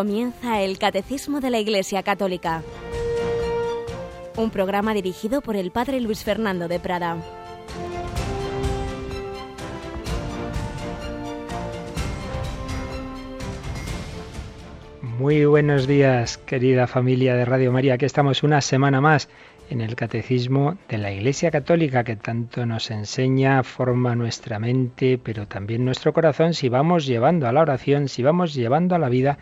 Comienza el Catecismo de la Iglesia Católica, un programa dirigido por el Padre Luis Fernando de Prada. Muy buenos días, querida familia de Radio María. Aquí estamos una semana más en el Catecismo de la Iglesia Católica que tanto nos enseña, forma nuestra mente, pero también nuestro corazón si vamos llevando a la oración, si vamos llevando a la vida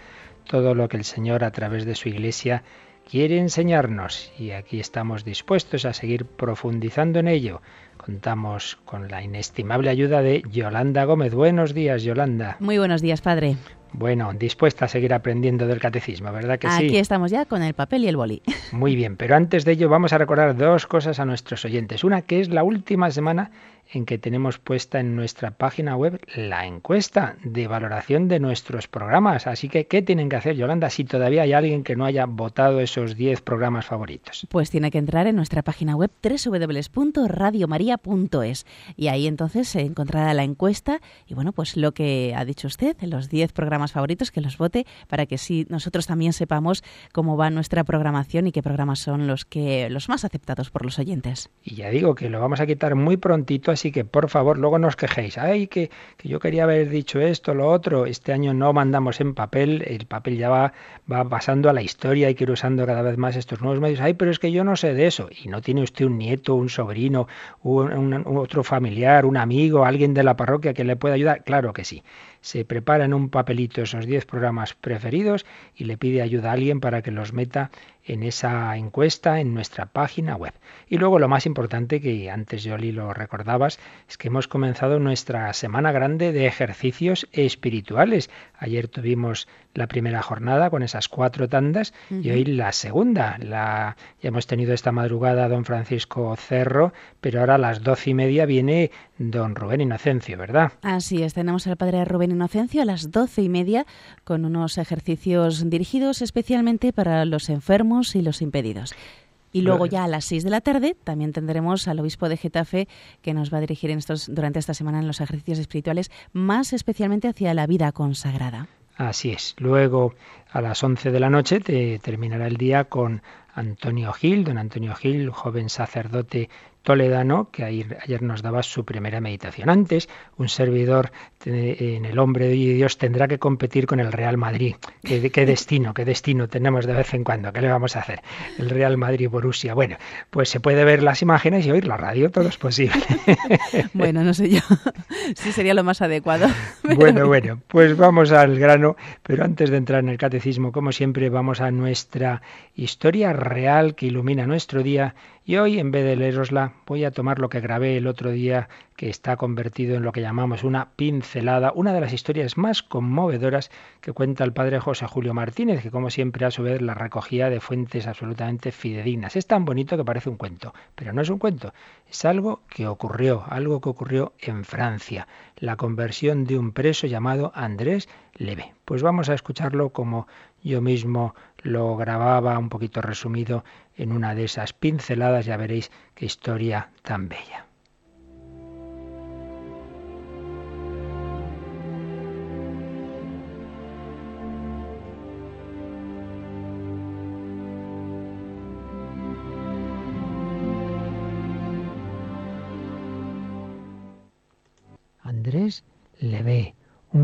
todo lo que el Señor a través de su Iglesia quiere enseñarnos. Y aquí estamos dispuestos a seguir profundizando en ello. Contamos con la inestimable ayuda de Yolanda Gómez. Buenos días, Yolanda. Muy buenos días, Padre. Bueno, dispuesta a seguir aprendiendo del catecismo, ¿verdad que sí? Aquí estamos ya con el papel y el boli. Muy bien, pero antes de ello vamos a recordar dos cosas a nuestros oyentes. Una que es la última semana en que tenemos puesta en nuestra página web la encuesta de valoración de nuestros programas. Así que, ¿qué tienen que hacer, Yolanda, si todavía hay alguien que no haya votado esos 10 programas favoritos? Pues tiene que entrar en nuestra página web www.radiomaria.es y ahí entonces se encontrará la encuesta y bueno, pues lo que ha dicho usted, los 10 programas favoritos, que los vote para que sí nosotros también sepamos cómo va nuestra programación y qué programas son los que los más aceptados por los oyentes. Y ya digo que lo vamos a quitar muy prontito Así que, por favor, luego no os quejéis. Ay, que, que, yo quería haber dicho esto, lo otro. Este año no mandamos en papel, el papel ya va, va pasando a la historia, hay que ir usando cada vez más estos nuevos medios. Ay, pero es que yo no sé de eso. Y no tiene usted un nieto, un sobrino, un, otro familiar, un amigo, alguien de la parroquia que le pueda ayudar. Claro que sí se prepara en un papelito esos 10 programas preferidos y le pide ayuda a alguien para que los meta en esa encuesta en nuestra página web. Y luego lo más importante que antes Yoli lo recordabas es que hemos comenzado nuestra semana grande de ejercicios espirituales. Ayer tuvimos la primera jornada con esas cuatro tandas y hoy la segunda. La, ya hemos tenido esta madrugada don Francisco Cerro, pero ahora a las doce y media viene don Rubén Inocencio, ¿verdad? Así es, tenemos al padre Rubén Inocencio a las doce y media con unos ejercicios dirigidos especialmente para los enfermos y los impedidos. Y luego ya a las seis de la tarde también tendremos al obispo de Getafe que nos va a dirigir en estos, durante esta semana en los ejercicios espirituales, más especialmente hacia la vida consagrada. Así es. Luego, a las 11 de la noche, te terminará el día con Antonio Gil, don Antonio Gil, joven sacerdote toledano, que ayer, nos daba su primera meditación. Antes, un servidor en el hombre de Dios tendrá que competir con el Real Madrid. ¿Qué, qué destino, qué destino tenemos de vez en cuando? ¿Qué le vamos a hacer? El Real Madrid-Borussia. Bueno, pues se puede ver las imágenes y oír la radio, todo es posible. bueno, no sé yo. Sí sería lo más adecuado. Bueno, bueno, pues vamos al grano, pero antes de entrar en el catecismo, como siempre, vamos a nuestra historia real que ilumina nuestro día y hoy, en vez de leerosla, voy a tomar lo que grabé el otro día, que está convertido en lo que llamamos una pincelada, una de las historias más conmovedoras que cuenta el padre José Julio Martínez, que como siempre a su vez la recogía de fuentes absolutamente fidedignas. Es tan bonito que parece un cuento, pero no es un cuento, es algo que ocurrió, algo que ocurrió en Francia, la conversión de un preso llamado Andrés Leve. Pues vamos a escucharlo como yo mismo lo grababa un poquito resumido en una de esas pinceladas, ya veréis qué historia tan bella.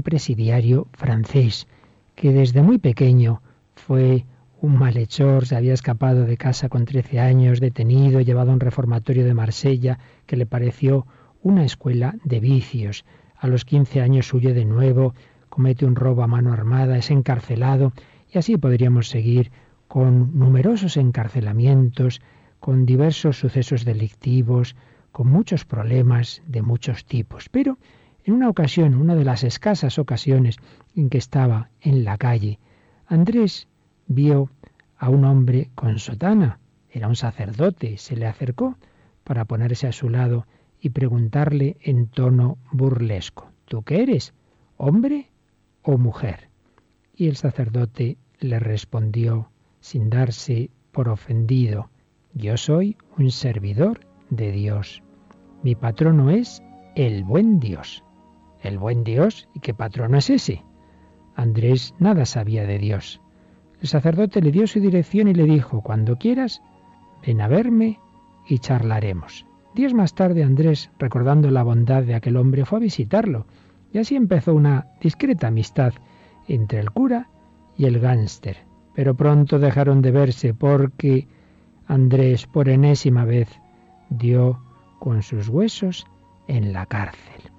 Presidiario francés que desde muy pequeño fue un malhechor, se había escapado de casa con 13 años, detenido, llevado a un reformatorio de Marsella que le pareció una escuela de vicios. A los 15 años huye de nuevo, comete un robo a mano armada, es encarcelado y así podríamos seguir con numerosos encarcelamientos, con diversos sucesos delictivos, con muchos problemas de muchos tipos. Pero en una ocasión, una de las escasas ocasiones en que estaba en la calle, Andrés vio a un hombre con sotana. Era un sacerdote. Se le acercó para ponerse a su lado y preguntarle en tono burlesco, ¿tú qué eres? ¿Hombre o mujer? Y el sacerdote le respondió sin darse por ofendido, yo soy un servidor de Dios. Mi patrono es el buen Dios. ¿El buen Dios? ¿Y qué patrono es ese? Andrés nada sabía de Dios. El sacerdote le dio su dirección y le dijo, cuando quieras, ven a verme y charlaremos. Días más tarde Andrés, recordando la bondad de aquel hombre, fue a visitarlo, y así empezó una discreta amistad entre el cura y el gánster. Pero pronto dejaron de verse porque Andrés por enésima vez dio con sus huesos en la cárcel.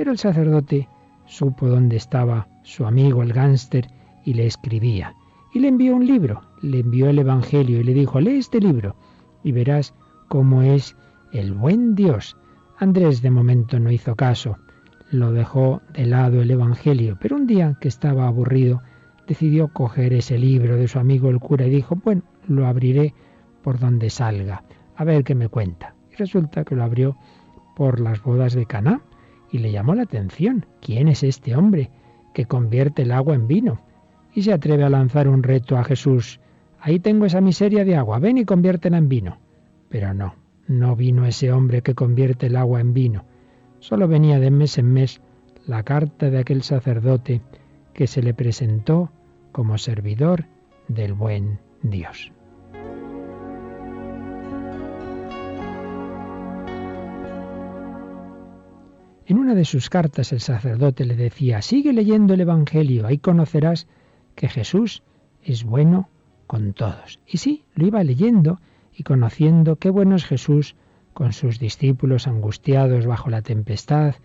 Pero el sacerdote supo dónde estaba su amigo el gánster y le escribía. Y le envió un libro, le envió el Evangelio y le dijo, lee este libro y verás cómo es el buen Dios. Andrés de momento no hizo caso, lo dejó de lado el Evangelio, pero un día que estaba aburrido, decidió coger ese libro de su amigo el cura y dijo, bueno, lo abriré por donde salga, a ver qué me cuenta. Y resulta que lo abrió por las bodas de Caná y le llamó la atención. ¿Quién es este hombre que convierte el agua en vino? Y se atreve a lanzar un reto a Jesús. Ahí tengo esa miseria de agua, ven y conviértela en vino. Pero no, no vino ese hombre que convierte el agua en vino. Solo venía de mes en mes la carta de aquel sacerdote que se le presentó como servidor del buen Dios. En una de sus cartas el sacerdote le decía, sigue leyendo el Evangelio, ahí conocerás que Jesús es bueno con todos. Y sí, lo iba leyendo y conociendo qué bueno es Jesús con sus discípulos angustiados bajo la tempestad,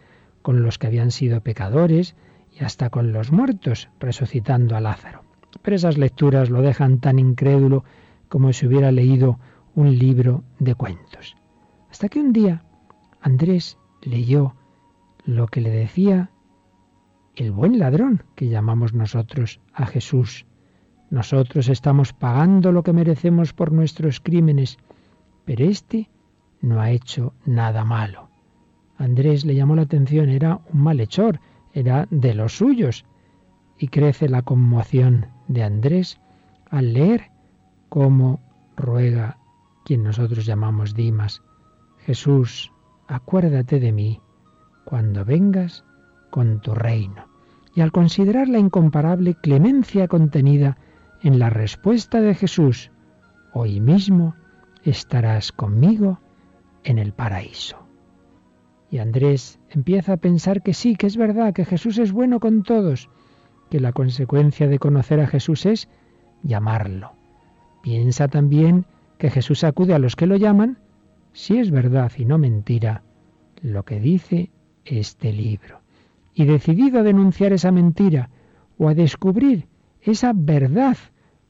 con los que habían sido pecadores y hasta con los muertos resucitando a Lázaro. Pero esas lecturas lo dejan tan incrédulo como si hubiera leído un libro de cuentos. Hasta que un día Andrés leyó lo que le decía el buen ladrón que llamamos nosotros a Jesús nosotros estamos pagando lo que merecemos por nuestros crímenes, pero éste no ha hecho nada malo. Andrés le llamó la atención, era un malhechor, era de los suyos. Y crece la conmoción de Andrés al leer cómo ruega quien nosotros llamamos Dimas, Jesús, acuérdate de mí cuando vengas con tu reino. Y al considerar la incomparable clemencia contenida en la respuesta de Jesús, hoy mismo estarás conmigo en el paraíso. Y Andrés empieza a pensar que sí, que es verdad, que Jesús es bueno con todos, que la consecuencia de conocer a Jesús es llamarlo. Piensa también que Jesús acude a los que lo llaman, si es verdad y no mentira, lo que dice este libro. Y decidido a denunciar esa mentira o a descubrir esa verdad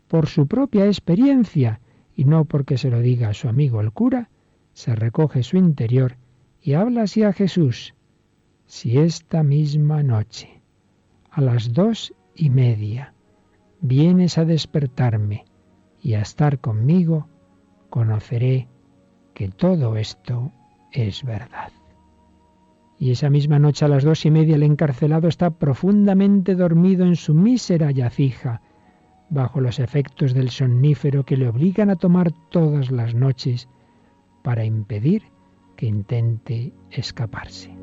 por su propia experiencia y no porque se lo diga a su amigo el cura, se recoge su interior y habla así a Jesús. Si esta misma noche, a las dos y media, vienes a despertarme y a estar conmigo, conoceré que todo esto es verdad. Y esa misma noche a las dos y media el encarcelado está profundamente dormido en su mísera yacija, bajo los efectos del somnífero que le obligan a tomar todas las noches para impedir que intente escaparse.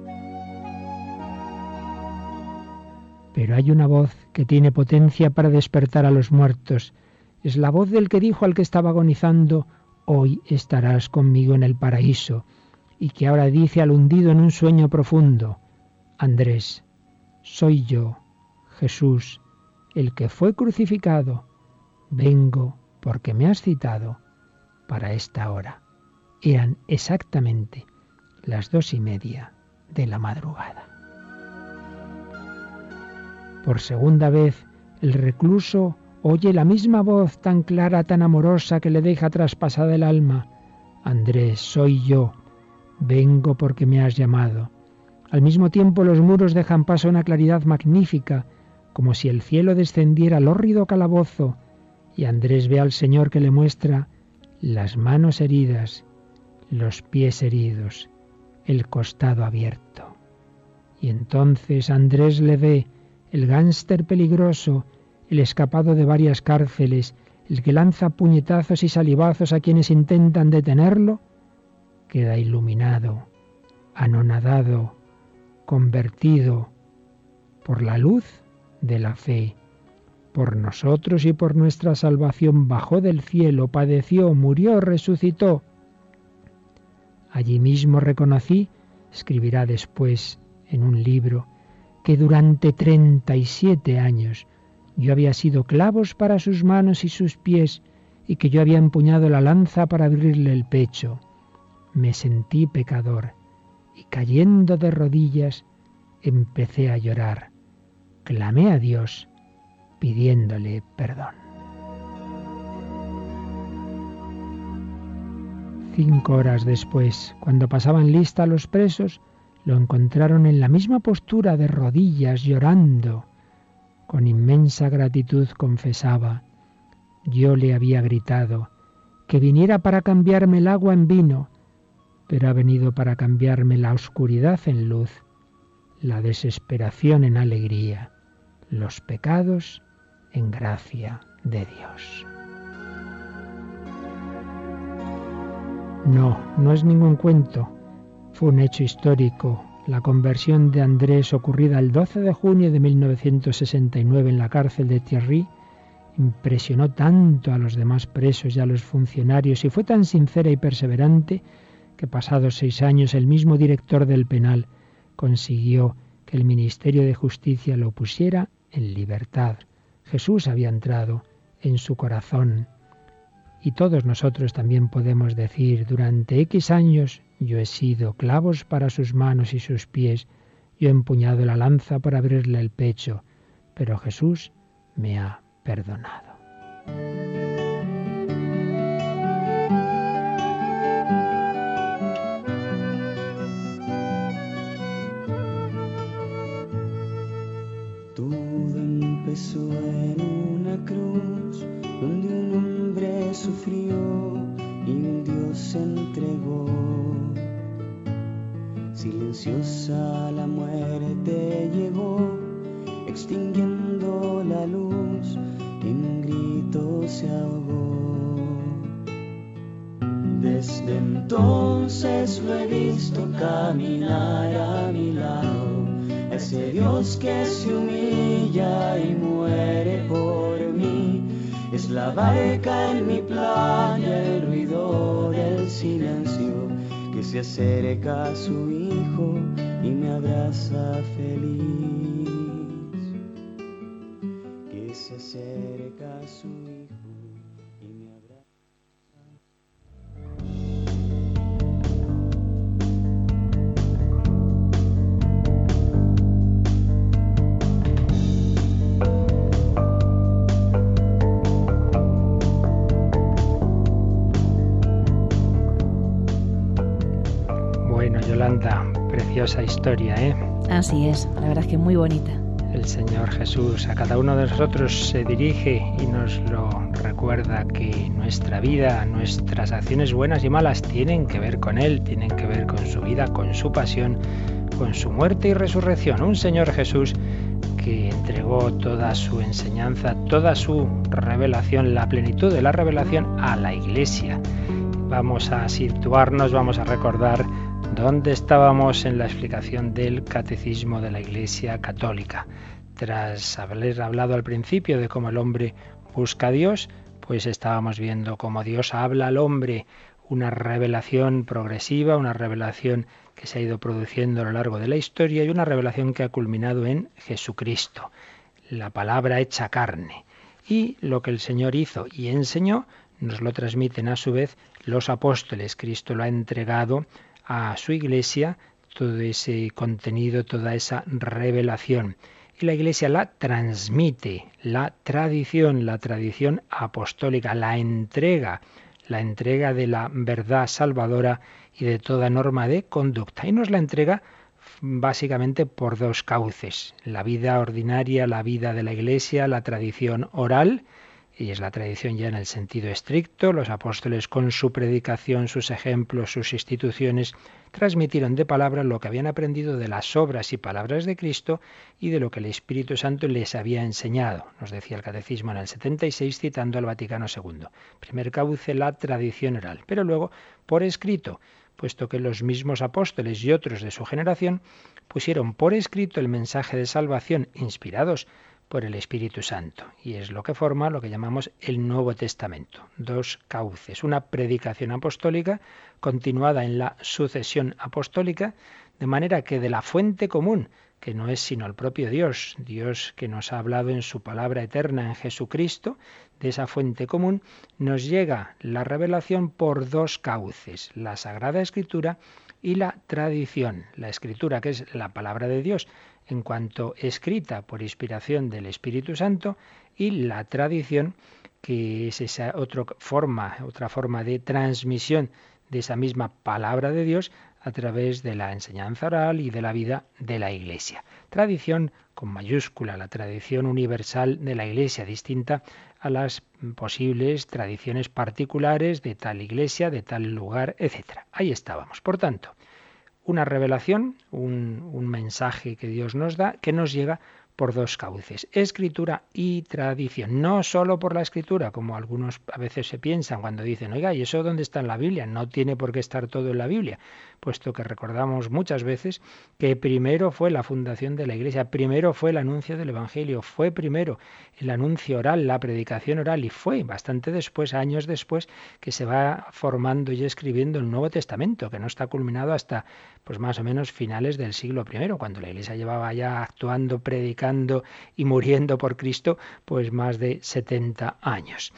Pero hay una voz que tiene potencia para despertar a los muertos. Es la voz del que dijo al que estaba agonizando, hoy estarás conmigo en el paraíso, y que ahora dice al hundido en un sueño profundo, Andrés, soy yo, Jesús, el que fue crucificado, vengo porque me has citado para esta hora. Eran exactamente las dos y media de la madrugada. Por segunda vez, el recluso oye la misma voz tan clara, tan amorosa que le deja traspasada el alma. Andrés, soy yo, vengo porque me has llamado. Al mismo tiempo los muros dejan paso a una claridad magnífica, como si el cielo descendiera al hórrido calabozo, y Andrés ve al Señor que le muestra las manos heridas, los pies heridos, el costado abierto. Y entonces Andrés le ve, el gánster peligroso, el escapado de varias cárceles, el que lanza puñetazos y salivazos a quienes intentan detenerlo, queda iluminado, anonadado, convertido por la luz de la fe, por nosotros y por nuestra salvación bajó del cielo, padeció, murió, resucitó. Allí mismo reconocí, escribirá después en un libro, que durante treinta y siete años yo había sido clavos para sus manos y sus pies, y que yo había empuñado la lanza para abrirle el pecho. Me sentí pecador, y cayendo de rodillas, empecé a llorar. Clamé a Dios, pidiéndole perdón. Cinco horas después, cuando pasaban lista los presos, lo encontraron en la misma postura de rodillas, llorando. Con inmensa gratitud confesaba, yo le había gritado, que viniera para cambiarme el agua en vino, pero ha venido para cambiarme la oscuridad en luz, la desesperación en alegría, los pecados en gracia de Dios. No, no es ningún cuento. Fue un hecho histórico. La conversión de Andrés ocurrida el 12 de junio de 1969 en la cárcel de Thierry impresionó tanto a los demás presos y a los funcionarios y fue tan sincera y perseverante que pasados seis años el mismo director del penal consiguió que el Ministerio de Justicia lo pusiera en libertad. Jesús había entrado en su corazón. Y todos nosotros también podemos decir, durante X años yo he sido clavos para sus manos y sus pies, yo he empuñado la lanza para abrirle el pecho, pero Jesús me ha perdonado. Sufrió y un Dios se entregó. Silenciosa la muerte llegó, extinguiendo la luz, en un grito se ahogó. Desde entonces lo he visto caminar a mi lado, Dios que se humilla y muere por mí es la barca en mi playa, el ruido del silencio que se acerca a su hijo y me abraza feliz. Que se acerca a su hijo. Preciosa historia, ¿eh? Así es, la verdad es que muy bonita. El Señor Jesús a cada uno de nosotros se dirige y nos lo recuerda que nuestra vida, nuestras acciones buenas y malas tienen que ver con Él, tienen que ver con su vida, con su pasión, con su muerte y resurrección. Un Señor Jesús que entregó toda su enseñanza, toda su revelación, la plenitud de la revelación a la Iglesia. Vamos a situarnos, vamos a recordar ¿Dónde estábamos en la explicación del catecismo de la Iglesia Católica? Tras haber hablado al principio de cómo el hombre busca a Dios, pues estábamos viendo cómo Dios habla al hombre, una revelación progresiva, una revelación que se ha ido produciendo a lo largo de la historia y una revelación que ha culminado en Jesucristo, la palabra hecha carne. Y lo que el Señor hizo y enseñó nos lo transmiten a su vez los apóstoles. Cristo lo ha entregado a su iglesia todo ese contenido, toda esa revelación. Y la iglesia la transmite, la tradición, la tradición apostólica, la entrega, la entrega de la verdad salvadora y de toda norma de conducta. Y nos la entrega básicamente por dos cauces, la vida ordinaria, la vida de la iglesia, la tradición oral, y es la tradición ya en el sentido estricto. Los apóstoles con su predicación, sus ejemplos, sus instituciones, transmitieron de palabra lo que habían aprendido de las obras y palabras de Cristo y de lo que el Espíritu Santo les había enseñado. Nos decía el Catecismo en el 76 citando al Vaticano II. Primer cauce, la tradición oral, pero luego por escrito puesto que los mismos apóstoles y otros de su generación pusieron por escrito el mensaje de salvación inspirados por el Espíritu Santo. Y es lo que forma lo que llamamos el Nuevo Testamento. Dos cauces. Una predicación apostólica continuada en la sucesión apostólica, de manera que de la fuente común, que no es sino el propio Dios, Dios que nos ha hablado en su palabra eterna en Jesucristo, de esa fuente común, nos llega la revelación por dos cauces, la Sagrada Escritura y la tradición. La Escritura, que es la palabra de Dios, en cuanto escrita por inspiración del Espíritu Santo y la tradición que es esa otra forma, otra forma de transmisión de esa misma palabra de Dios a través de la enseñanza oral y de la vida de la Iglesia. Tradición con mayúscula, la tradición universal de la Iglesia, distinta a las posibles tradiciones particulares de tal iglesia, de tal lugar, etc. Ahí estábamos. Por tanto, una revelación, un, un mensaje que Dios nos da, que nos llega por dos cauces, escritura y tradición. No solo por la escritura, como algunos a veces se piensan cuando dicen, oiga, ¿y eso dónde está en la Biblia? No tiene por qué estar todo en la Biblia, puesto que recordamos muchas veces que primero fue la fundación de la Iglesia, primero fue el anuncio del Evangelio, fue primero el anuncio oral, la predicación oral, y fue bastante después, años después, que se va formando y escribiendo el Nuevo Testamento, que no está culminado hasta pues más o menos finales del siglo I, cuando la Iglesia llevaba ya actuando, predicando y muriendo por Cristo, pues más de 70 años.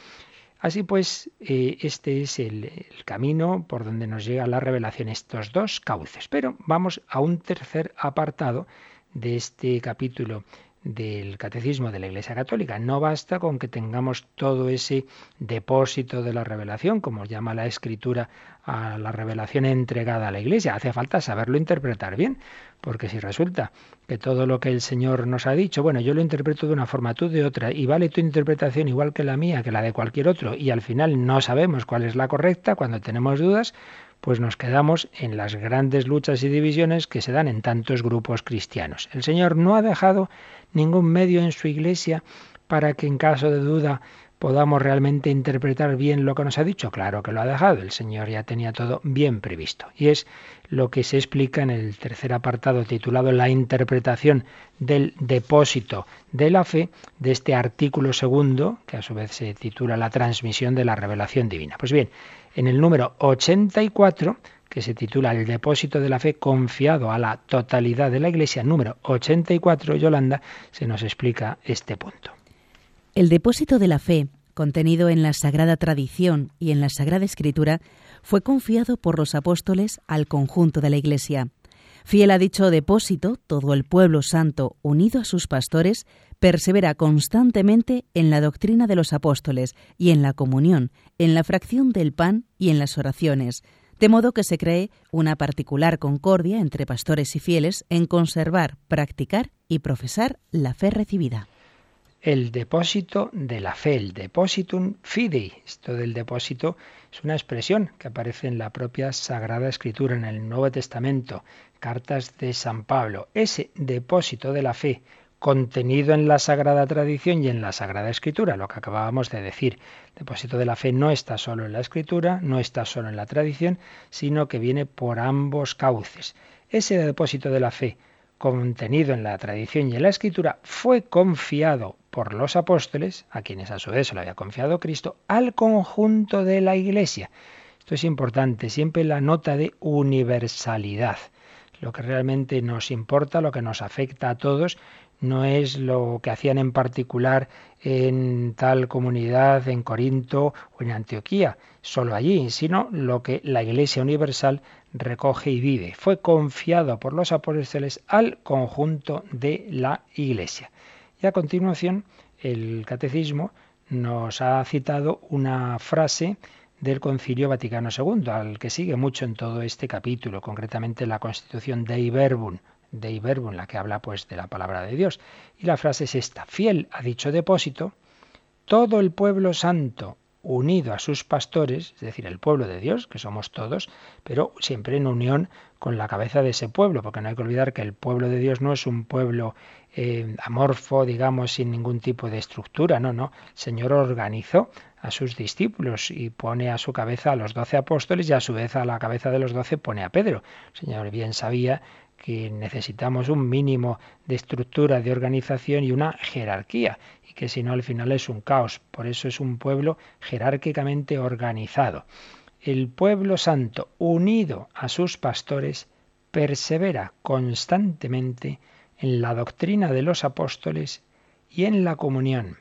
Así pues, eh, este es el, el, camino por donde nos llega la revelación, estos dos cauces. Pero vamos a un tercer apartado de este capítulo del catecismo de la Iglesia Católica. No basta con que tengamos todo ese depósito de la revelación, como llama la Escritura a la revelación entregada a la Iglesia. Hace falta saberlo interpretar bien, porque si resulta que todo lo que el Señor nos ha dicho, bueno, yo lo interpreto de una forma, tú de otra, y vale tu interpretación igual que la mía, que la de cualquier otro, y al final no sabemos cuál es la correcta, cuando tenemos dudas, pues nos quedamos en las grandes luchas y divisiones que se dan en tantos grupos cristianos. El Señor no ha dejado ningún medio en su iglesia para que en caso de duda podamos realmente interpretar bien lo que nos ha dicho? Claro que lo ha dejado, el Señor ya tenía todo bien previsto. Y es lo que se explica en el tercer apartado titulado La interpretación del depósito de la fe de este artículo segundo, que a su vez se titula La transmisión de la revelación divina. Pues bien, en el número 84, que se titula El depósito de la fe confiado a la totalidad de la Iglesia, número 84, Yolanda, se nos explica este punto. El depósito de la fe, contenido en la Sagrada Tradición y en la Sagrada Escritura, fue confiado por los apóstoles al conjunto de la Iglesia. Fiel a dicho depósito, todo el pueblo santo, unido a sus pastores, persevera constantemente en la doctrina de los apóstoles y en la comunión, en la fracción del pan y en las oraciones, de modo que se cree una particular concordia entre pastores y fieles en conservar, practicar y profesar la fe recibida. El depósito de la fe, el depositum fidei. Esto del depósito es una expresión que aparece en la propia Sagrada Escritura, en el Nuevo Testamento, cartas de San Pablo. Ese depósito de la fe contenido en la Sagrada Tradición y en la Sagrada Escritura, lo que acabábamos de decir. El depósito de la fe no está solo en la Escritura, no está solo en la tradición, sino que viene por ambos cauces. Ese depósito de la fe contenido en la tradición y en la Escritura fue confiado por los apóstoles, a quienes a su vez se lo había confiado Cristo, al conjunto de la Iglesia. Esto es importante, siempre la nota de universalidad. Lo que realmente nos importa, lo que nos afecta a todos, no es lo que hacían en particular en tal comunidad, en Corinto o en Antioquía, solo allí, sino lo que la Iglesia Universal recoge y vive. Fue confiado por los apóstoles al conjunto de la Iglesia. Y a continuación, el Catecismo nos ha citado una frase del Concilio Vaticano II, al que sigue mucho en todo este capítulo, concretamente la Constitución Dei Verbum, Dei Verbum, la que habla pues de la palabra de Dios. Y la frase es esta: fiel a dicho depósito, todo el pueblo santo unido a sus pastores, es decir, el pueblo de Dios, que somos todos, pero siempre en unión con la cabeza de ese pueblo, porque no hay que olvidar que el pueblo de Dios no es un pueblo eh, amorfo, digamos, sin ningún tipo de estructura. No, no. El Señor organizó a sus discípulos y pone a su cabeza a los doce apóstoles y a su vez a la cabeza de los doce pone a Pedro. El Señor bien sabía que necesitamos un mínimo de estructura, de organización y una jerarquía, y que si no al final es un caos. Por eso es un pueblo jerárquicamente organizado. El pueblo santo, unido a sus pastores, persevera constantemente en la doctrina de los apóstoles y en la comunión,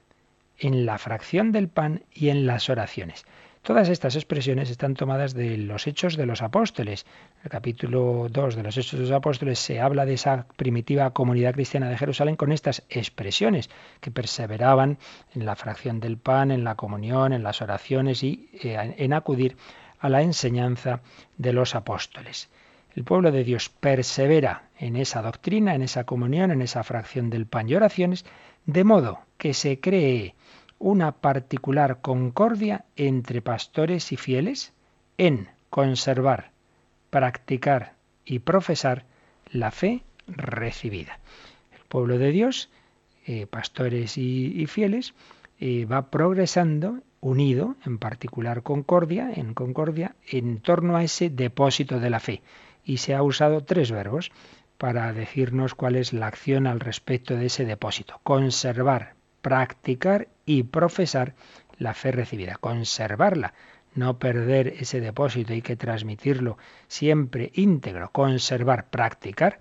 en la fracción del pan y en las oraciones. Todas estas expresiones están tomadas de los Hechos de los Apóstoles. En el capítulo 2 de los Hechos de los Apóstoles se habla de esa primitiva comunidad cristiana de Jerusalén con estas expresiones que perseveraban en la fracción del pan, en la comunión, en las oraciones y eh, en acudir a la enseñanza de los apóstoles. El pueblo de Dios persevera en esa doctrina, en esa comunión, en esa fracción del pan y oraciones, de modo que se cree una particular concordia entre pastores y fieles en conservar, practicar y profesar la fe recibida. El pueblo de Dios, eh, pastores y, fieles, eh, va progresando unido, en particular concordia, en concordia, en torno a ese depósito de la fe. Y se ha usado tres verbos para decirnos cuál es la acción al respecto de ese depósito. Conservar, practicar y profesar la fe recibida, conservarla, no perder ese depósito, hay que transmitirlo siempre íntegro, conservar, practicar.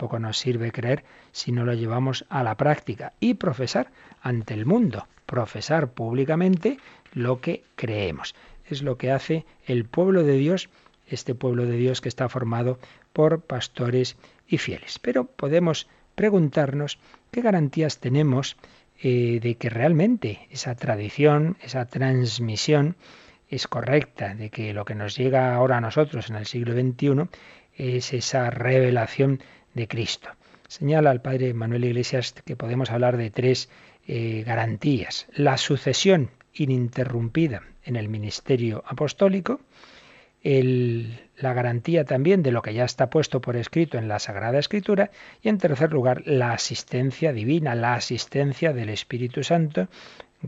Poco nos sirve creer si no lo llevamos a la práctica y profesar ante el mundo, profesar públicamente lo que creemos. Es lo que hace el pueblo de Dios, este pueblo de Dios que está formado por pastores y fieles. Pero podemos preguntarnos qué garantías tenemos eh, de que realmente esa tradición, esa transmisión es correcta, de que lo que nos llega ahora a nosotros en el siglo XXI es esa revelación de Cristo. Señala el padre Manuel Iglesias que podemos hablar de tres eh, garantías. La sucesión ininterrumpida en el ministerio apostólico, la garantía también de lo que ya está puesto por escrito en la Sagrada Escritura y en tercer lugar la asistencia divina, la asistencia del Espíritu Santo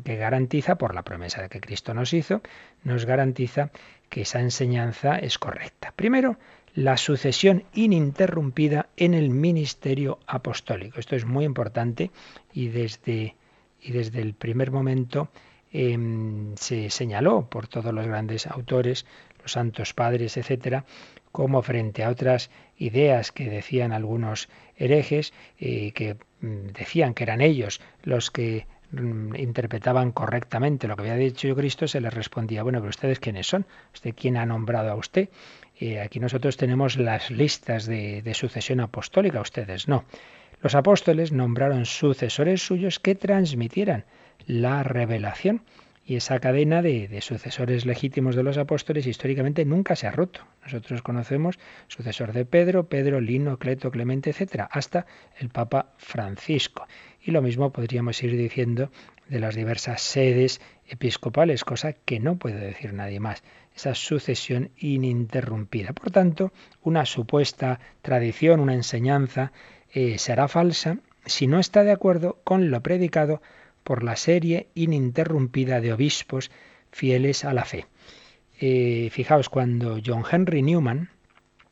que garantiza, por la promesa que Cristo nos hizo, nos garantiza que esa enseñanza es correcta. Primero, la sucesión ininterrumpida en el ministerio apostólico. Esto es muy importante y desde, y desde el primer momento em, se señaló por todos los grandes autores los santos padres, etcétera, como frente a otras ideas que decían algunos herejes, eh, que mm, decían que eran ellos los que mm, interpretaban correctamente lo que había dicho Cristo, se les respondía, bueno, pero ustedes quiénes son, usted quién ha nombrado a usted. Eh, aquí nosotros tenemos las listas de, de sucesión apostólica, ustedes no. Los apóstoles nombraron sucesores suyos que transmitieran la revelación y esa cadena de, sucesores legítimos de los apóstoles históricamente nunca se ha roto. Nosotros conocemos sucesor de Pedro, Pedro, Lino, Cleto, Clemente, etcétera, hasta el Papa Francisco. Y lo mismo podríamos ir diciendo de las diversas sedes episcopales, cosa que no puede decir nadie más. Esa sucesión ininterrumpida. Por tanto, una supuesta tradición, una enseñanza, eh, será falsa si no está de acuerdo con lo predicado por la serie ininterrumpida de obispos fieles a la fe. Eh, fijaos, cuando John Henry Newman,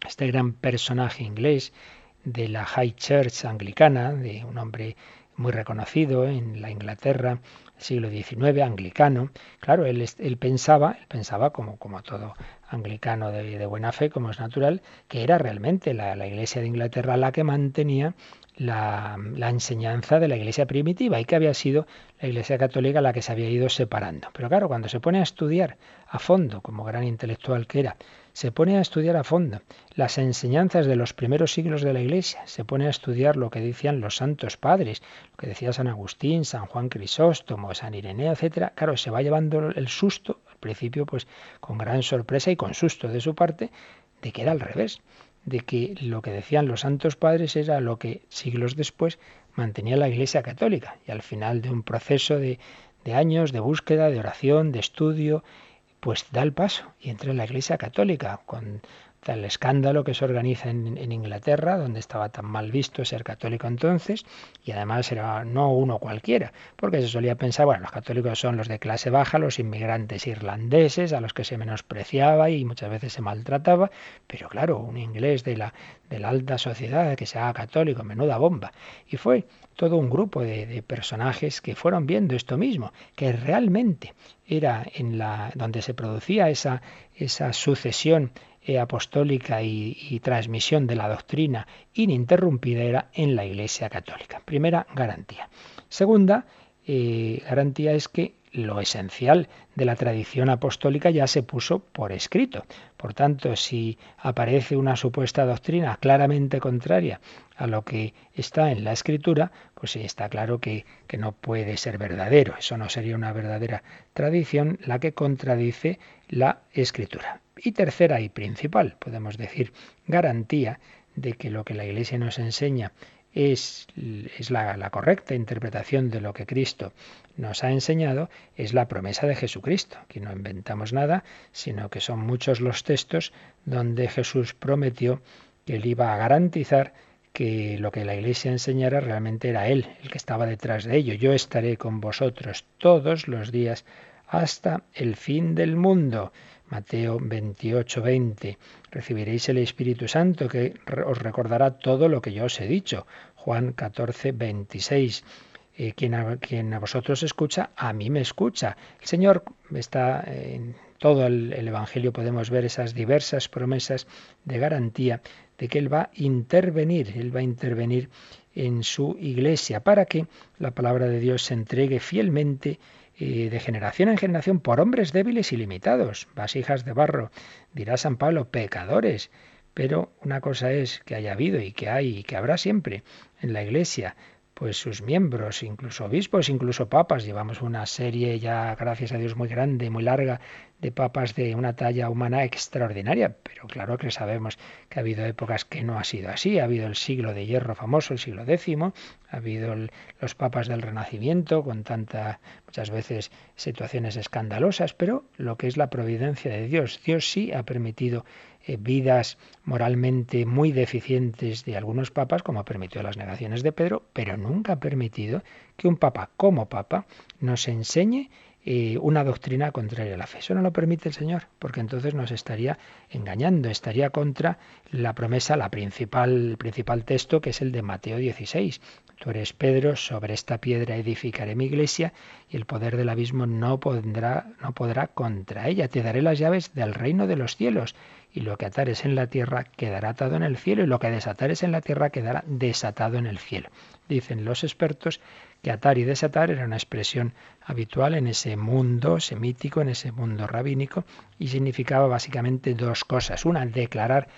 este gran personaje inglés de la High Church anglicana, de un hombre muy reconocido en la Inglaterra siglo XIX, anglicano, claro, él, él pensaba, él pensaba como, todo anglicano de, buena fe, como es natural, que era realmente la, la Iglesia de Inglaterra la que mantenía la, enseñanza de la Iglesia primitiva y que había sido la Iglesia católica la que se había ido separando. Pero claro, cuando se pone a estudiar a fondo, como gran intelectual que era, se pone a estudiar a fondo las enseñanzas de los primeros siglos de la Iglesia, se pone a estudiar lo que decían los santos padres, lo que decía San Agustín, San Juan Crisóstomo, San Ireneo, etcétera. Claro, se va llevando el susto, al principio pues con gran sorpresa y con susto de su parte, de que era al revés de que lo que decían los santos padres era lo que siglos después mantenía la Iglesia Católica. Y al final de un proceso de, años de búsqueda, de oración, de estudio, pues da el paso y entra en la Iglesia Católica con, el escándalo que se organiza en, Inglaterra, donde estaba tan mal visto ser católico entonces, y además era no uno cualquiera, porque se solía pensar, bueno, los católicos son los de clase baja, los inmigrantes irlandeses, a los que se menospreciaba y muchas veces se maltrataba, pero claro, un inglés de la, de la alta sociedad que sea católico, menuda bomba. Y fue todo un grupo de, de, personajes que fueron viendo esto mismo, que realmente era en la donde se producía esa, esa sucesión eh, apostólica y, transmisión de la doctrina ininterrumpida era en la Iglesia Católica. Primera garantía. Segunda eh, garantía es que lo esencial de la tradición apostólica ya se puso por escrito. Por tanto, si aparece una supuesta doctrina claramente contraria a lo que está en la escritura, pues está claro que, que no puede ser verdadero. Eso no sería una verdadera tradición la que contradice la escritura. Y tercera y principal, podemos decir, garantía de que lo que la Iglesia nos enseña es, es la, la, correcta interpretación de lo que Cristo nos ha enseñado, es la promesa de Jesucristo, que no inventamos nada, sino que son muchos los textos donde Jesús prometió que él iba a garantizar que lo que la Iglesia enseñara realmente era Él, el que estaba detrás de ello. Yo estaré con vosotros todos los días hasta el fin del mundo. Mateo 28, 20. Recibiréis el Espíritu Santo que os recordará todo lo que yo os he dicho. Juan 14, 26. Eh, quien, a, quien, a, vosotros escucha, a mí me escucha. El Señor está en todo el, el Evangelio, podemos ver esas diversas promesas de garantía de que Él va a intervenir, Él va a intervenir en su iglesia para que la palabra de Dios se entregue fielmente de generación en generación por hombres débiles y limitados, vasijas de barro, dirá San Pablo, pecadores. Pero una cosa es que haya habido y que hay y que habrá siempre en la Iglesia pues sus miembros, incluso obispos, incluso papas. Llevamos una serie ya, gracias a Dios, muy grande, muy larga, de papas de una talla humana extraordinaria. Pero claro que sabemos que ha habido épocas que no ha sido así. Ha habido el siglo de hierro famoso, el siglo X, ha habido los papas del Renacimiento, con tantas, muchas veces, situaciones escandalosas, pero lo que es la providencia de Dios. Dios sí ha permitido eh, vidas moralmente muy deficientes de algunos papas, como permitió las negaciones de Pedro, pero nunca ha permitido que un papa como papa nos enseñe eh, una doctrina contraria a la fe. Eso no lo permite el Señor, porque entonces nos estaría engañando, estaría contra la promesa, la principal, el principal texto, que es el de Mateo 16. Tú eres Pedro, sobre esta piedra edificaré mi iglesia, y el poder del abismo no podrá, no podrá contra ella. Te daré las llaves del reino de los cielos y lo que atares en la tierra quedará atado en el cielo, y lo que desatares en la tierra quedará desatado en el cielo. Dicen los expertos que atar y desatar era una expresión habitual en ese mundo semítico, en ese mundo rabínico, y significaba básicamente dos cosas. Una, declarar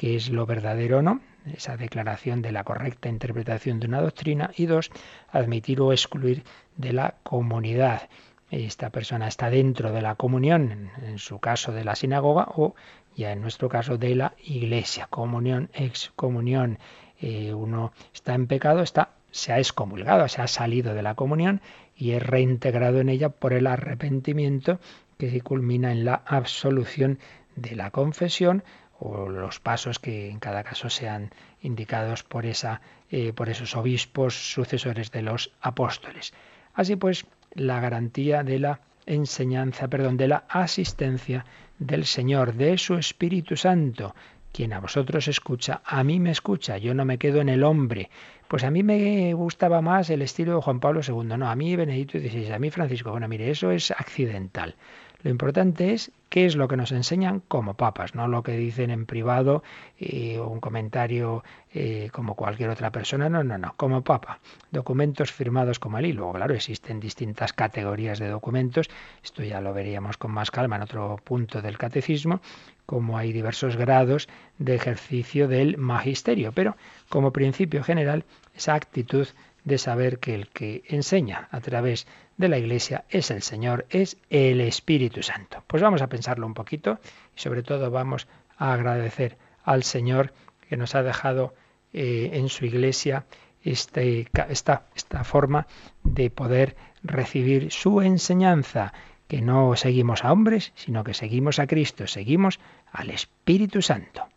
que es lo verdadero o no, esa declaración de la correcta interpretación de una doctrina, y dos, admitir o excluir de la comunidad. Esta persona está dentro de la comunión, en su caso de la sinagoga, o ya en nuestro caso de la iglesia, comunión, excomunión. Eh, uno está en pecado, está, se ha excomulgado, se ha salido de la comunión y es reintegrado en ella por el arrepentimiento que se culmina en la absolución de la confesión o los pasos que en cada caso sean indicados por, esa, eh, por esos obispos sucesores de los apóstoles. Así pues, la garantía de la enseñanza, perdón, de la asistencia del Señor, de su Espíritu Santo. Quien a vosotros escucha, a mí me escucha, yo no me quedo en el hombre. Pues a mí me gustaba más el estilo de Juan Pablo II, no, a mí Benedicto XVI, a mí Francisco. Bueno, mire, eso es accidental. Lo importante es qué es lo que nos enseñan como papas, no lo que dicen en privado eh, o un comentario eh, como cualquier otra persona, no, no, no, como papa. Documentos firmados como él y luego, claro, existen distintas categorías de documentos, esto ya lo veríamos con más calma en otro punto del catecismo, como hay diversos grados de ejercicio del magisterio, pero como principio general, esa actitud de saber que el que enseña a través de la Iglesia es el Señor, es el Espíritu Santo. Pues vamos a pensarlo un poquito y sobre todo vamos a agradecer al Señor que nos ha dejado eh, en su Iglesia este, esta, esta forma de poder recibir su enseñanza que no seguimos a hombres, sino que seguimos a Cristo, seguimos al Espíritu Santo.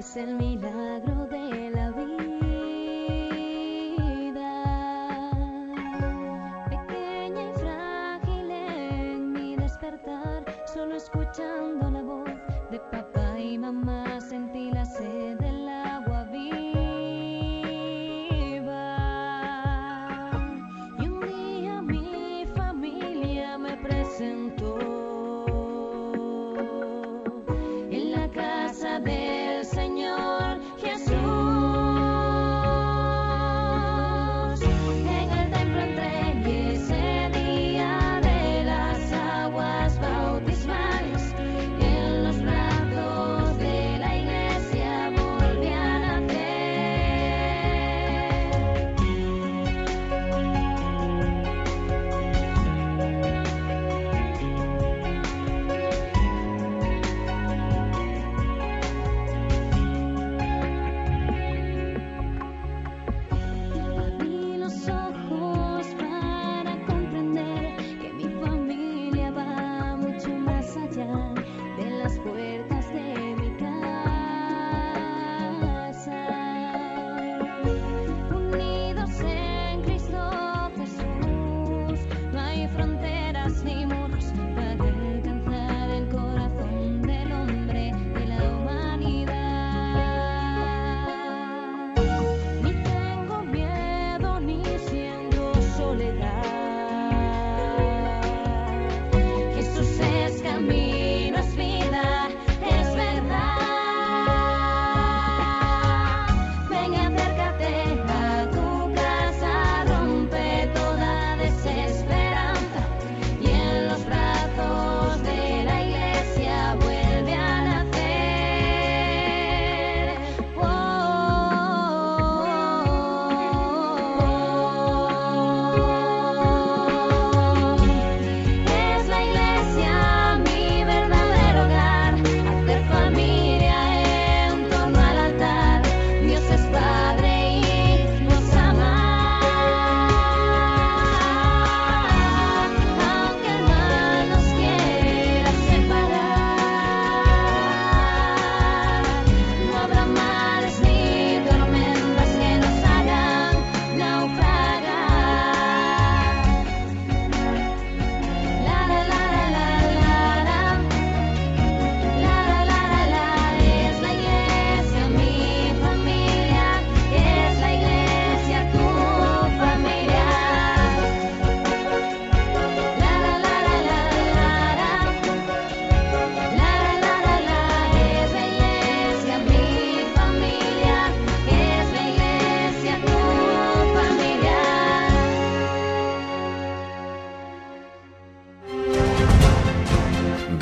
Es el milagro de la vida.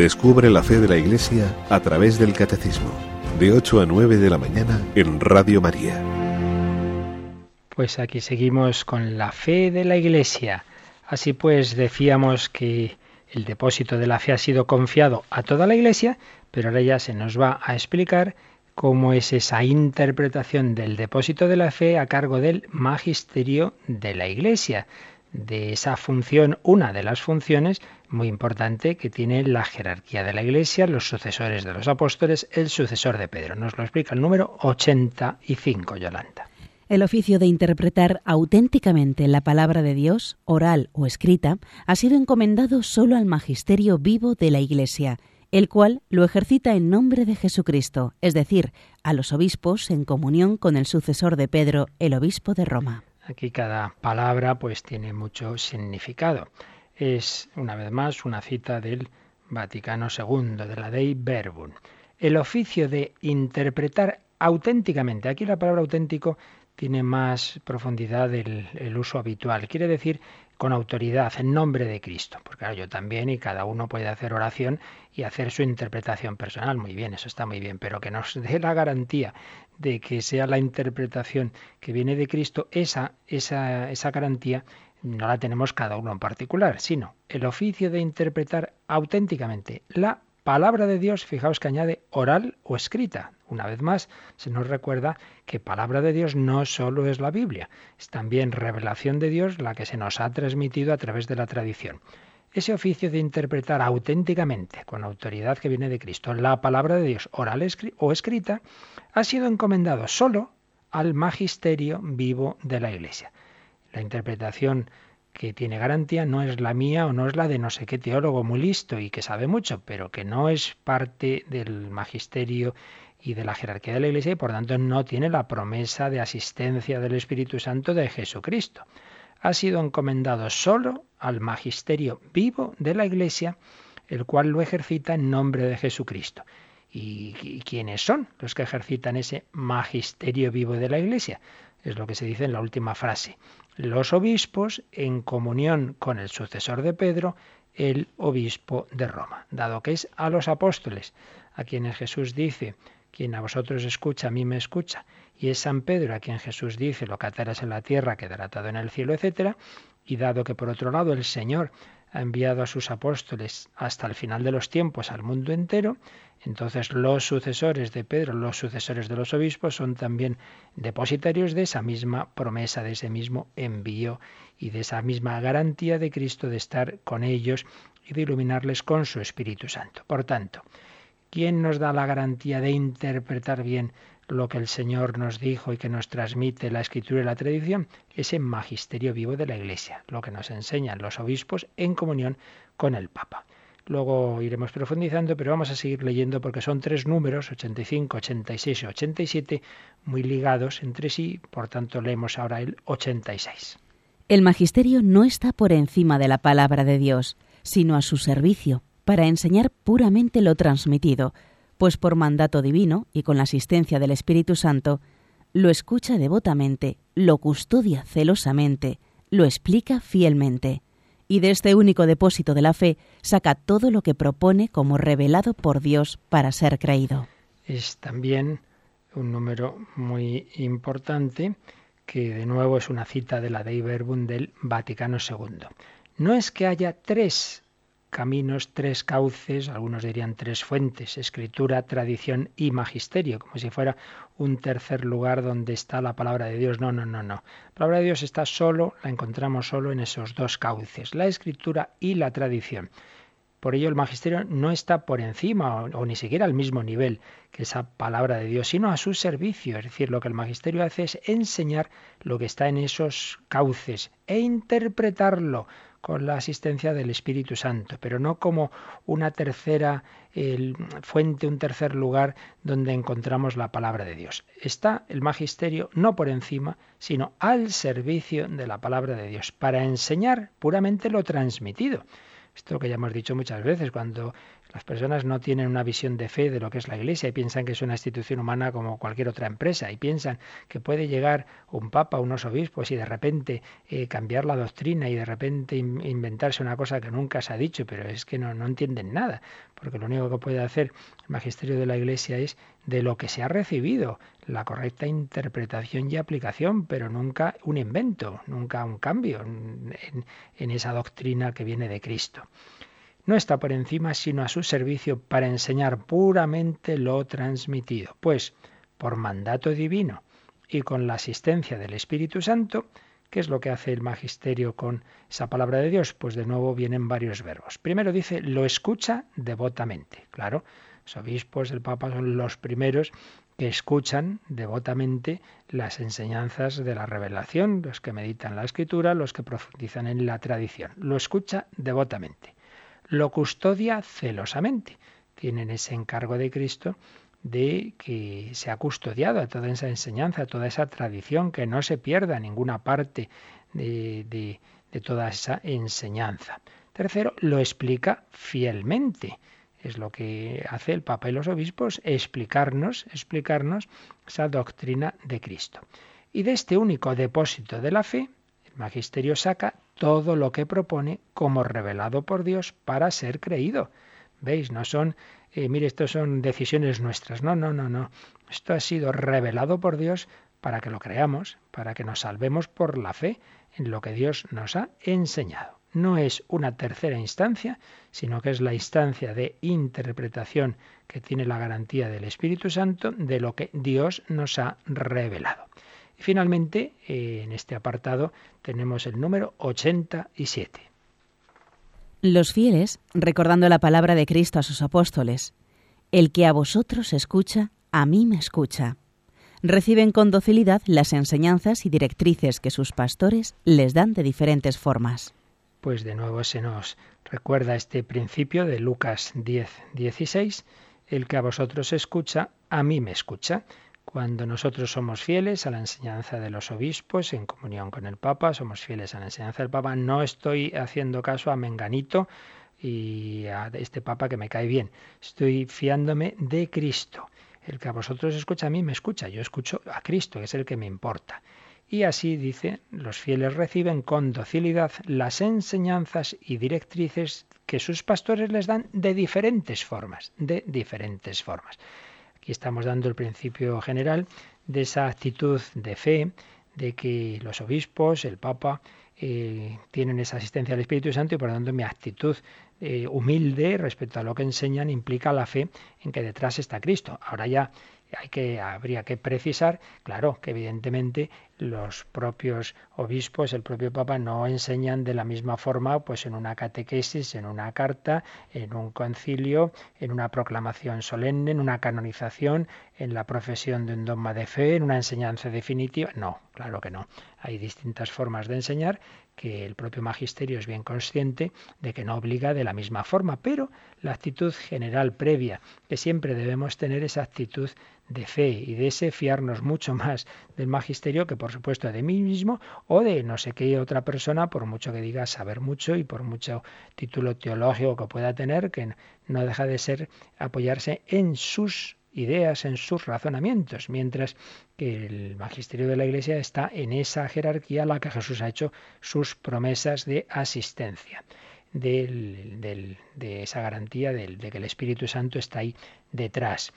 Descubre la fe de la Iglesia a través del Catecismo, de 8 a 9 de la mañana en Radio María. Pues aquí seguimos con la fe de la Iglesia. Así pues decíamos que el depósito de la fe ha sido confiado a toda la Iglesia, pero ahora ya se nos va a explicar cómo es esa interpretación del depósito de la fe a cargo del magisterio de la Iglesia, de esa función, una de las funciones muy importante que tiene la jerarquía de la Iglesia, los sucesores de los apóstoles, el sucesor de Pedro. Nos lo explica el número 85, Yolanda. El oficio de interpretar auténticamente la palabra de Dios, oral o escrita, ha sido encomendado solo al magisterio vivo de la Iglesia, el cual lo ejercita en nombre de Jesucristo, es decir, a los obispos en comunión con el sucesor de Pedro, el obispo de Roma. Aquí cada palabra pues tiene mucho significado. Es una vez más una cita del Vaticano II, de la Dei Verbum. El oficio de interpretar auténticamente, aquí la palabra auténtico tiene más profundidad el, uso habitual. Quiere decir con autoridad, en nombre de Cristo. Porque yo también y cada uno puede hacer oración y hacer su interpretación personal. Muy bien, eso está muy bien, pero que nos dé la garantía de que sea la interpretación que viene de Cristo, esa, esa, esa garantía no la tenemos cada uno en particular, sino el oficio de interpretar auténticamente la palabra de Dios, fijaos que añade oral o escrita. Una vez más, se nos recuerda que palabra de Dios no solo es la Biblia, es también revelación de Dios la que se nos ha transmitido a través de la tradición. Ese oficio de interpretar auténticamente, con autoridad que viene de Cristo, la palabra de Dios oral o escrita, ha sido encomendado solo al magisterio vivo de la Iglesia. La interpretación que tiene garantía no es la mía o no es la de no sé qué teólogo muy listo y que sabe mucho, pero que no es parte del magisterio y de la jerarquía de la Iglesia y por tanto no tiene la promesa de asistencia del Espíritu Santo de Jesucristo. Ha sido encomendado solo al magisterio vivo de la Iglesia, el cual lo ejercita en nombre de Jesucristo. ¿Y, quiénes son los que ejercitan ese magisterio vivo de la Iglesia? Es lo que se dice en la última frase los obispos en comunión con el sucesor de Pedro, el obispo de Roma, dado que es a los apóstoles a quienes Jesús dice, quien a vosotros escucha, a mí me escucha, y es San Pedro a quien Jesús dice, lo que ataras en la tierra quedará atado en el cielo, etc., y dado que por otro lado el Señor ha enviado a sus apóstoles hasta el final de los tiempos al mundo entero, entonces los sucesores de Pedro, los sucesores de los obispos, son también depositarios de esa misma promesa, de ese mismo envío y de esa misma garantía de Cristo de estar con ellos y de iluminarles con su Espíritu Santo. Por tanto, ¿quién nos da la garantía de interpretar bien lo que el Señor nos dijo y que nos transmite la escritura y la tradición, ese magisterio vivo de la Iglesia, lo que nos enseñan los obispos en comunión con el Papa. Luego iremos profundizando, pero vamos a seguir leyendo porque son tres números, 85, 86 y 87, muy ligados entre sí, por tanto leemos ahora el 86. El magisterio no está por encima de la palabra de Dios, sino a su servicio, para enseñar puramente lo transmitido, pues por mandato divino y con la asistencia del Espíritu Santo, lo escucha devotamente, lo custodia celosamente, lo explica fielmente, y de este único depósito de la fe saca todo lo que propone como revelado por Dios para ser creído. Es también un número muy importante que de nuevo es una cita de la Dei Verbum del Vaticano II. No es que haya tres caminos, tres cauces, algunos dirían tres fuentes, escritura, tradición y magisterio, como si fuera un tercer lugar donde está la palabra de Dios. No, no, no, no. La palabra de Dios está solo, la encontramos solo en esos dos cauces, la escritura y la tradición. Por ello el magisterio no está por encima o, ni siquiera al mismo nivel que esa palabra de Dios, sino a su servicio. Es decir, lo que el magisterio hace es enseñar lo que está en esos cauces e interpretarlo con la asistencia del Espíritu Santo, pero no como una tercera fuente, un tercer lugar donde encontramos la palabra de Dios. Está el magisterio no por encima, sino al servicio de la palabra de Dios, para enseñar puramente lo transmitido. Esto que ya hemos dicho muchas veces, cuando las personas no tienen una visión de fe de lo que es la Iglesia y piensan que es una institución humana como cualquier otra empresa y piensan que puede llegar un papa, unos obispos y de repente eh, cambiar la doctrina y de repente in inventarse una cosa que nunca se ha dicho, pero es que no, no entienden nada, porque lo único que puede hacer el magisterio de la Iglesia es de lo que se ha recibido, la correcta interpretación y aplicación, pero nunca un invento, nunca un cambio en esa doctrina que viene de Cristo no está por encima sino a su servicio para enseñar puramente lo transmitido, pues por mandato divino y con la asistencia del Espíritu Santo, ¿qué es lo que hace el magisterio con esa palabra de Dios? Pues de nuevo vienen varios verbos. Primero dice, lo escucha devotamente. Claro, los obispos, el Papa son los primeros que escuchan devotamente las enseñanzas de la revelación, los que meditan la escritura, los que profundizan en la tradición. Lo escucha devotamente lo custodia celosamente. Tienen ese encargo de Cristo de que se ha custodiado a toda esa enseñanza, a toda esa tradición, que no se pierda ninguna parte de, de, de toda esa enseñanza. Tercero, lo explica fielmente. Es lo que hace el Papa y los obispos, explicarnos, explicarnos esa doctrina de Cristo. Y de este único depósito de la fe, el magisterio saca todo lo que propone como revelado por Dios para ser creído. ¿Veis? No son, eh, mire, esto son decisiones nuestras. No, no, no, no. Esto ha sido revelado por Dios para que lo creamos, para que nos salvemos por la fe en lo que Dios nos ha enseñado. No es una tercera instancia, sino que es la instancia de interpretación que tiene la garantía del Espíritu Santo de lo que Dios nos ha revelado. Y finalmente, eh, en este apartado tenemos el número 87. Los fieles, recordando la palabra de Cristo a sus apóstoles, el que a vosotros escucha, a mí me escucha. Reciben con docilidad las enseñanzas y directrices que sus pastores les dan de diferentes formas. Pues de nuevo se nos recuerda este principio de Lucas 10, 16, el que a vosotros escucha, a mí me escucha. Cuando nosotros somos fieles a la enseñanza de los obispos en comunión con el Papa, somos fieles a la enseñanza del Papa, no estoy haciendo caso a Menganito y a este Papa que me cae bien, estoy fiándome de Cristo. El que a vosotros escucha a mí me escucha, yo escucho a Cristo, que es el que me importa. Y así dice, los fieles reciben con docilidad las enseñanzas y directrices que sus pastores les dan de diferentes formas, de diferentes formas. Aquí estamos dando el principio general de esa actitud de fe, de que los obispos, el Papa, eh, tienen esa asistencia al Espíritu Santo y por lo tanto mi actitud eh, humilde respecto a lo que enseñan implica la fe en que detrás está Cristo. Ahora ya hay que, habría que precisar, claro, que evidentemente los propios obispos, el propio Papa, no enseñan de la misma forma, pues en una catequesis, en una carta, en un concilio, en una proclamación solemne, en una canonización, en la profesión de un dogma de fe, en una enseñanza definitiva. No, claro que no. Hay distintas formas de enseñar que el propio magisterio es bien consciente de que no obliga de la misma forma, pero la actitud general previa que siempre debemos tener esa actitud de fe y de ese fiarnos mucho más del magisterio que por supuesto de mí mismo o de no sé qué otra persona, por mucho que diga saber mucho y por mucho título teológico que pueda tener, que no deja de ser apoyarse en sus ideas, en sus razonamientos, mientras que el magisterio de la Iglesia está en esa jerarquía a la que Jesús ha hecho sus promesas de asistencia. de esa garantía de que el Espíritu Santo está ahí detrás.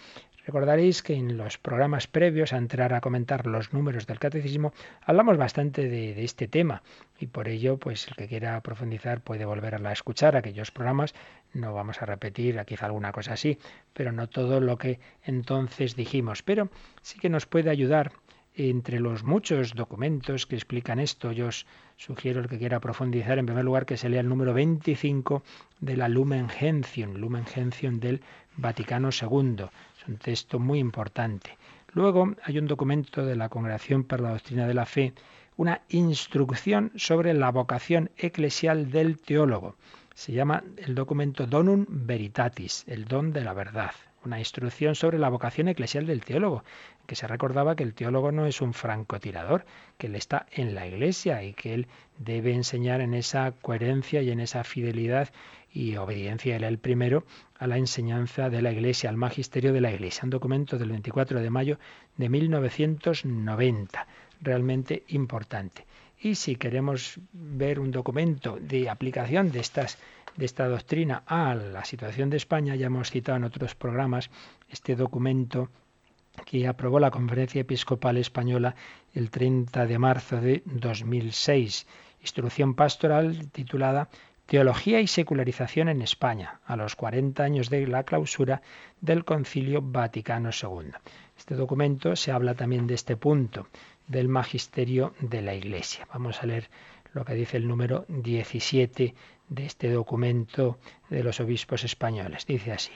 Recordaréis que en los programas previos a entrar a comentar los números del catecismo hablamos bastante de, este tema y por ello pues el que quiera profundizar puede volver a escuchar aquellos programas. No vamos a repetir quizá alguna cosa así, pero no todo lo que entonces dijimos, pero sí que nos puede ayudar entre los muchos documentos que explican esto, yo os sugiero el que quiera profundizar, en primer lugar, que se lea el número 25 de la Lumen Gentium, Lumen Gentium del Vaticano II. Es un texto muy importante. Luego hay un documento de la Congregación para la Doctrina de la Fe, una instrucción sobre la vocación eclesial del teólogo. Se llama el documento Donum Veritatis, el don de la verdad una instrucción sobre la vocación eclesial del teólogo, que se recordaba que el teólogo no es un francotirador, que él está en la iglesia y que él debe enseñar en esa coherencia y en esa fidelidad y obediencia, él el primero, a la enseñanza de la iglesia, al magisterio de la iglesia. Un documento del 24 de mayo de 1990, realmente importante. Y si queremos ver un documento de aplicación de estas de esta doctrina a la situación de España, ya hemos citado en otros programas este documento que aprobó la Conferencia Episcopal Española el 30 de marzo de 2006, instrucción pastoral titulada Teología y secularización en España, a los 40 años de la clausura del Concilio Vaticano II. Este documento se habla también de este punto del magisterio de la Iglesia. Vamos a leer lo que dice el número 17 de este documento de los obispos españoles. Dice así,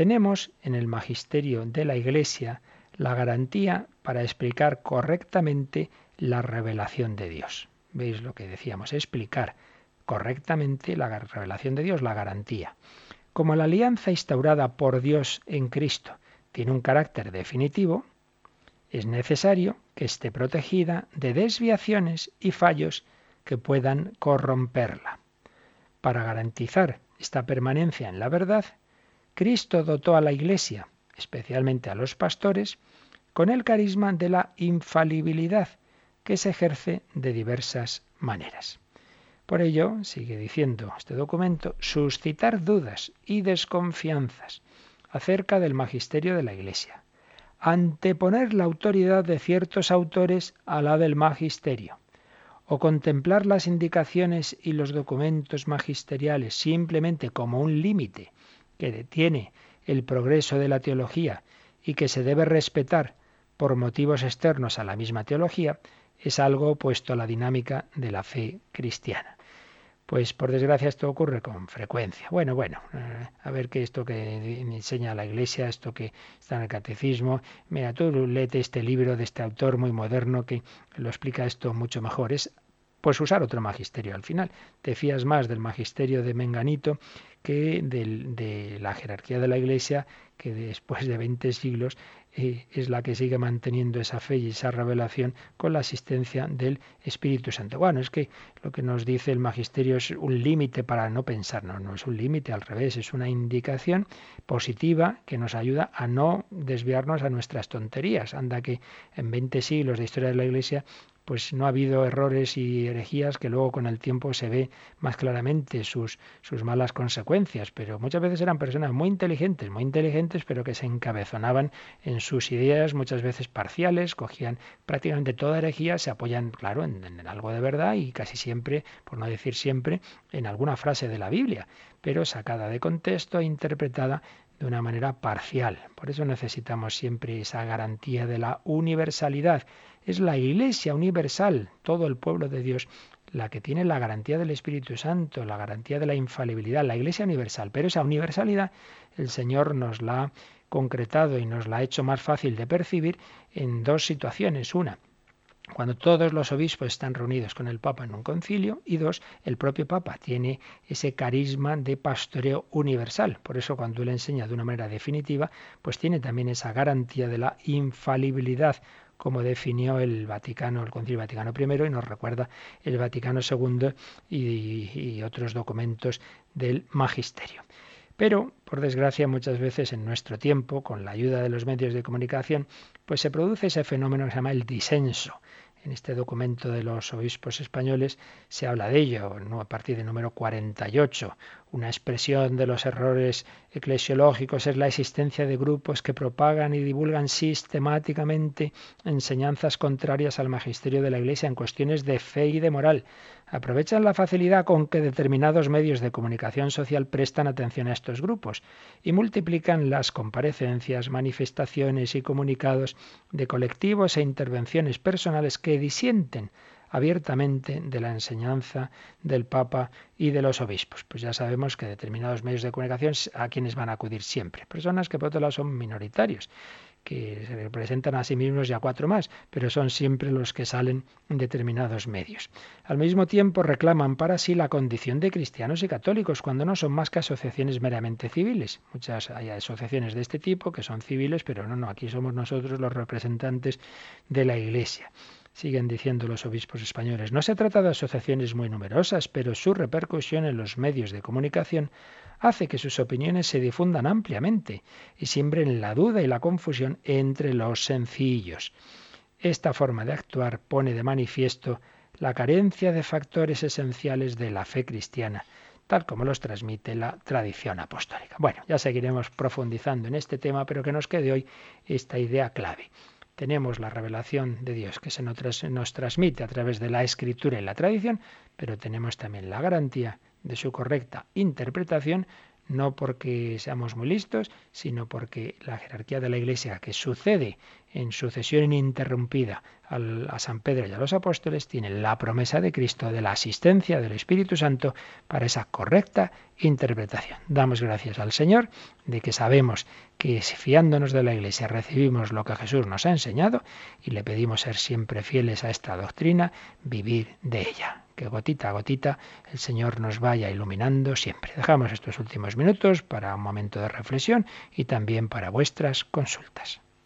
tenemos en el magisterio de la Iglesia la garantía para explicar correctamente la revelación de Dios. ¿Veis lo que decíamos? Explicar correctamente la revelación de Dios, la garantía. Como la alianza instaurada por Dios en Cristo tiene un carácter definitivo, es necesario que esté protegida de desviaciones y fallos que puedan corromperla. Para garantizar esta permanencia en la verdad, Cristo dotó a la Iglesia, especialmente a los pastores, con el carisma de la infalibilidad, que se ejerce de diversas maneras. Por ello, sigue diciendo este documento, suscitar dudas y desconfianzas acerca del magisterio de la Iglesia, anteponer la autoridad de ciertos autores a la del magisterio, o contemplar las indicaciones y los documentos magisteriales simplemente como un límite que detiene el progreso de la teología y que se debe respetar por motivos externos a la misma teología, es algo opuesto a la dinámica de la fe cristiana. Pues por desgracia esto ocurre con frecuencia. Bueno, bueno, eh, a ver qué esto que enseña la Iglesia, esto que está en el catecismo. Mira, tú léete este libro de este autor muy moderno que lo explica esto mucho mejor. Es pues usar otro magisterio al final. Te fías más del magisterio de Menganito que del, de la jerarquía de la Iglesia, que después de 20 siglos eh, es la que sigue manteniendo esa fe y esa revelación con la asistencia del Espíritu Santo. Bueno, es que lo que nos dice el magisterio es un límite para no pensar, no, no es un límite, al revés, es una indicación positiva que nos ayuda a no desviarnos a nuestras tonterías. Anda que en 20 siglos de historia de la Iglesia pues no ha habido errores y herejías que luego con el tiempo se ve más claramente sus, sus malas consecuencias, pero muchas veces eran personas muy inteligentes, muy inteligentes, pero que se encabezonaban en sus ideas muchas veces parciales, cogían prácticamente toda herejía, se apoyan, claro, en, en algo de verdad y casi siempre, por no decir siempre, en alguna frase de la Biblia, pero sacada de contexto e interpretada de una manera parcial. Por eso necesitamos siempre esa garantía de la universalidad. Es la Iglesia universal, todo el pueblo de Dios, la que tiene la garantía del Espíritu Santo, la garantía de la infalibilidad, la Iglesia universal. Pero esa universalidad el Señor nos la ha concretado y nos la ha hecho más fácil de percibir en dos situaciones. Una, cuando todos los obispos están reunidos con el Papa en un concilio y dos, el propio Papa tiene ese carisma de pastoreo universal. Por eso cuando él enseña de una manera definitiva, pues tiene también esa garantía de la infalibilidad como definió el Vaticano, el Concilio Vaticano I, y nos recuerda el Vaticano II y, y otros documentos del Magisterio. Pero, por desgracia, muchas veces en nuestro tiempo, con la ayuda de los medios de comunicación, pues se produce ese fenómeno que se llama el disenso. En este documento de los obispos españoles se habla de ello, a partir del número 48. Una expresión de los errores eclesiológicos es la existencia de grupos que propagan y divulgan sistemáticamente enseñanzas contrarias al magisterio de la Iglesia en cuestiones de fe y de moral. Aprovechan la facilidad con que determinados medios de comunicación social prestan atención a estos grupos y multiplican las comparecencias, manifestaciones y comunicados de colectivos e intervenciones personales que disienten abiertamente de la enseñanza del Papa y de los obispos. Pues ya sabemos que determinados medios de comunicación a quienes van a acudir siempre. Personas que por otro lado son minoritarios que se representan a sí mismos y a cuatro más, pero son siempre los que salen en determinados medios. Al mismo tiempo reclaman para sí la condición de cristianos y católicos, cuando no son más que asociaciones meramente civiles. Muchas hay asociaciones de este tipo que son civiles, pero no, no, aquí somos nosotros los representantes de la Iglesia. Siguen diciendo los obispos españoles. No se trata de asociaciones muy numerosas, pero su repercusión en los medios de comunicación hace que sus opiniones se difundan ampliamente y siembren la duda y la confusión entre los sencillos. Esta forma de actuar pone de manifiesto la carencia de factores esenciales de la fe cristiana, tal como los transmite la tradición apostólica. Bueno, ya seguiremos profundizando en este tema, pero que nos quede hoy esta idea clave. Tenemos la revelación de Dios que se nos transmite a través de la escritura y la tradición, pero tenemos también la garantía de su correcta interpretación, no porque seamos muy listos, sino porque la jerarquía de la Iglesia que sucede en sucesión ininterrumpida a San Pedro y a los apóstoles tiene la promesa de Cristo de la asistencia del Espíritu Santo para esa correcta interpretación. Damos gracias al Señor de que sabemos que fiándonos de la Iglesia recibimos lo que Jesús nos ha enseñado y le pedimos ser siempre fieles a esta doctrina, vivir de ella que gotita a gotita el Señor nos vaya iluminando siempre. Dejamos estos últimos minutos para un momento de reflexión y también para vuestras consultas.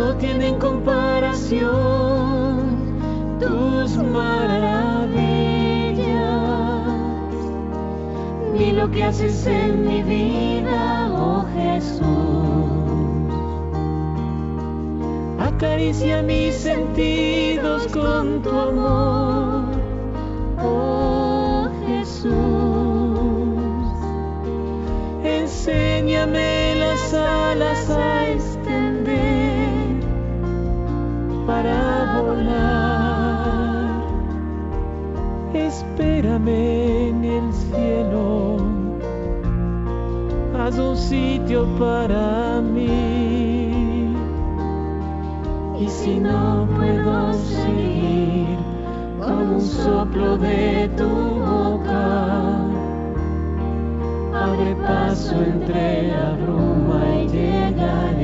No tienen comparación tus maravillas, ni lo que haces en mi vida, oh Jesús. Acaricia mis sentidos con tu amor, oh Jesús. Enséñame las alas a para volar. Espérame en el cielo, haz un sitio para mí. Y si no puedo seguir con un soplo de tu boca, abre paso entre la bruma y llegaré.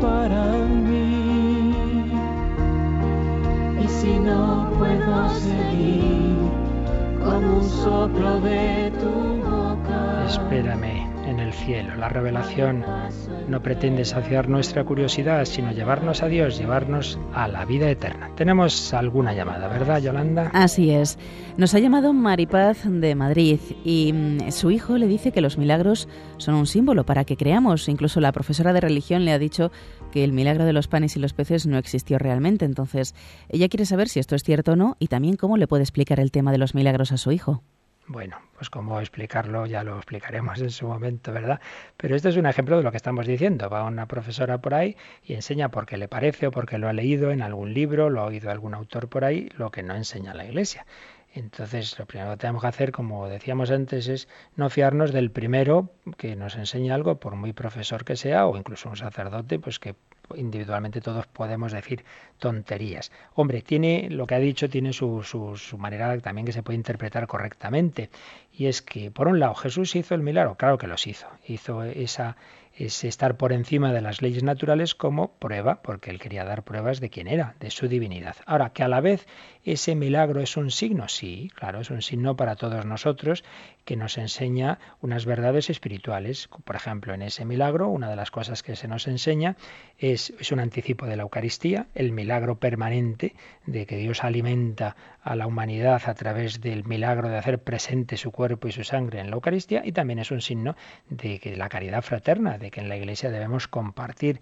Para mí. Y si no puedo seguir con un soplo de tu boca. Espérame cielo. La revelación no pretende saciar nuestra curiosidad, sino llevarnos a Dios, llevarnos a la vida eterna. Tenemos alguna llamada, ¿verdad, Yolanda? Así es. Nos ha llamado Maripaz de Madrid y mm, su hijo le dice que los milagros son un símbolo para que creamos. Incluso la profesora de religión le ha dicho que el milagro de los panes y los peces no existió realmente. Entonces, ella quiere saber si esto es cierto o no y también cómo le puede explicar el tema de los milagros a su hijo. Bueno, pues cómo explicarlo ya lo explicaremos en su momento, ¿verdad? Pero este es un ejemplo de lo que estamos diciendo. Va una profesora por ahí y enseña porque le parece o porque lo ha leído en algún libro, lo ha oído algún autor por ahí, lo que no enseña la Iglesia. Entonces, lo primero que tenemos que hacer, como decíamos antes, es no fiarnos del primero que nos enseña algo, por muy profesor que sea, o incluso un sacerdote, pues que individualmente todos podemos decir tonterías. Hombre, tiene lo que ha dicho, tiene su, su, su, manera también que se puede interpretar correctamente. Y es que, por un lado, Jesús hizo el milagro, claro que los hizo. Hizo esa, ese estar por encima de las leyes naturales como prueba, porque él quería dar pruebas de quién era, de su divinidad. Ahora, que a la vez ese milagro es un signo, sí, claro, es un signo para todos nosotros que nos enseña unas verdades espirituales. Por ejemplo, en ese milagro, una de las cosas que se nos enseña es, es un anticipo de la Eucaristía, el milagro permanente de que Dios alimenta a la humanidad a través del milagro de hacer presente su cuerpo y su sangre en la Eucaristía, y también es un signo de que la caridad fraterna, de que en la Iglesia debemos compartir,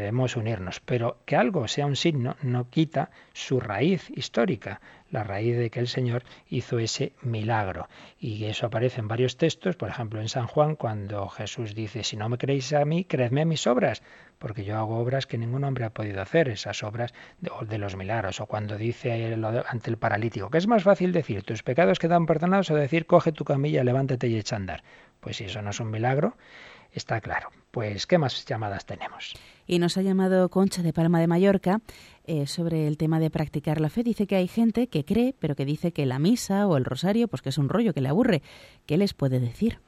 debemos unirnos. Pero que algo sea un signo no quita su raíz histórica, la raíz de que el Señor hizo ese milagro. Y eso aparece en varios textos, por ejemplo en San Juan, cuando Jesús dice, si no me creéis a mí, creedme a mis obras, porque yo hago obras que ningún hombre ha podido hacer, esas obras de, de los milagros. O cuando dice ante el paralítico, que es más fácil decir, tus pecados quedan perdonados, o decir, coge tu camilla, levántate y echa a andar. Pues si eso no es un milagro, está claro. Pues, ¿qué más llamadas tenemos? Y nos ha llamado Concha de Palma de Mallorca eh, sobre el tema de practicar la fe. Dice que hay gente que cree, pero que dice que la misa o el rosario, pues que es un rollo que le aburre. ¿Qué les puede decir?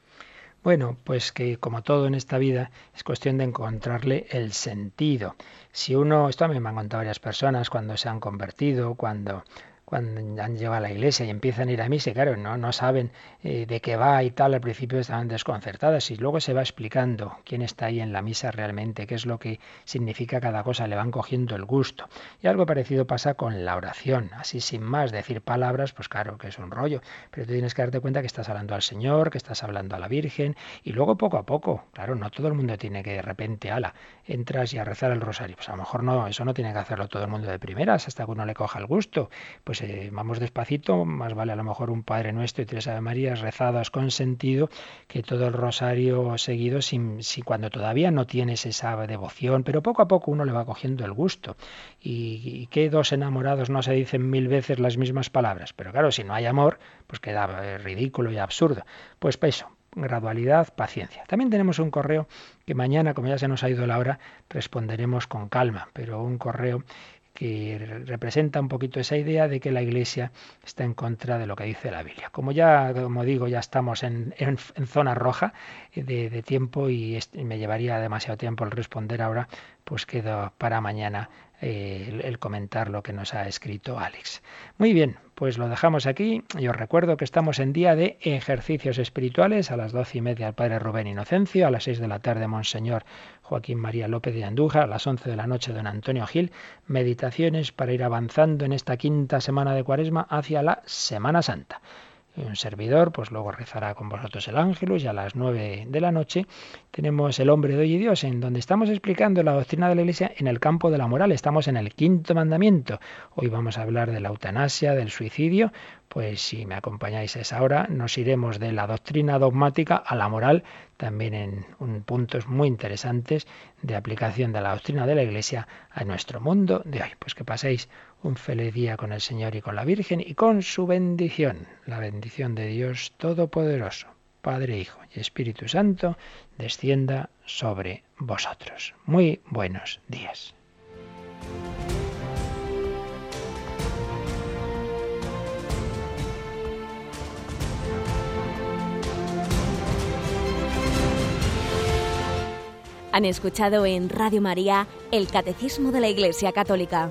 Bueno, pues que como todo en esta vida es cuestión de encontrarle el sentido. Si uno, esto a mí me han contado varias personas cuando se han convertido, cuando cuando han llegado a la iglesia y empiezan a ir a misa, claro, no, no saben eh, de qué va y tal, al principio estaban desconcertadas y luego se va explicando quién está ahí en la misa realmente, qué es lo que significa cada cosa, le van cogiendo el gusto. Y algo parecido pasa con la oración, así sin más, decir palabras, pues claro que es un rollo, pero tú tienes que darte cuenta que estás hablando al Señor, que estás hablando a la Virgen, y luego poco a poco, claro, no todo el mundo tiene que de repente, ala, entras y a rezar el rosario, pues a lo mejor no, eso no tiene que hacerlo todo el mundo de primeras, hasta que uno le coja el gusto, pues eh, vamos despacito, más vale a lo mejor un Padre Nuestro y tres Ave Marías rezadas con sentido que todo el rosario seguido sin, si cuando todavía no tienes esa devoción, pero poco a poco uno le va cogiendo el gusto. Y, y que dos enamorados no se dicen mil veces las mismas palabras, pero claro, si no hay amor, pues queda eh, ridículo y absurdo. Pues eso, gradualidad, paciencia. También tenemos un correo que mañana, como ya se nos ha ido la hora, responderemos con calma, pero un correo que representa un poquito esa idea de que la Iglesia está en contra de lo que dice la Biblia. Como ya, como digo, ya estamos en, en, zona roja de, de tiempo y, y me llevaría demasiado tiempo el responder ahora, pues quedo para mañana eh, el, comentar lo que nos ha escrito Alex. Muy bien, pues lo dejamos aquí. Y os recuerdo que estamos en día de ejercicios espirituales a las doce y media el Padre Rubén Inocencio, a las seis de la tarde Monseñor Joaquín María López de Andújar, a las once de la noche don Antonio Gil, meditaciones para ir avanzando en esta quinta semana de Cuaresma hacia la Semana Santa un servidor, pues luego rezará con vosotros el ángelus y a las nueve de la noche tenemos el hombre de hoy y Dios, en donde estamos explicando la doctrina de la Iglesia en el campo de la moral. Estamos en el quinto mandamiento. Hoy vamos a hablar de la eutanasia, del suicidio. Pues si me acompañáis a esa hora, nos iremos de la doctrina dogmática a la moral, también en un, puntos muy interesantes de aplicación de la doctrina de la Iglesia a nuestro mundo de hoy. Pues que paséis un feliz día con el Señor y con la Virgen y con su bendición, la bendición de Dios Todopoderoso, Padre, Hijo y Espíritu Santo, descienda sobre vosotros. Muy buenos días. Han escuchado en Radio María el Catecismo de la Iglesia Católica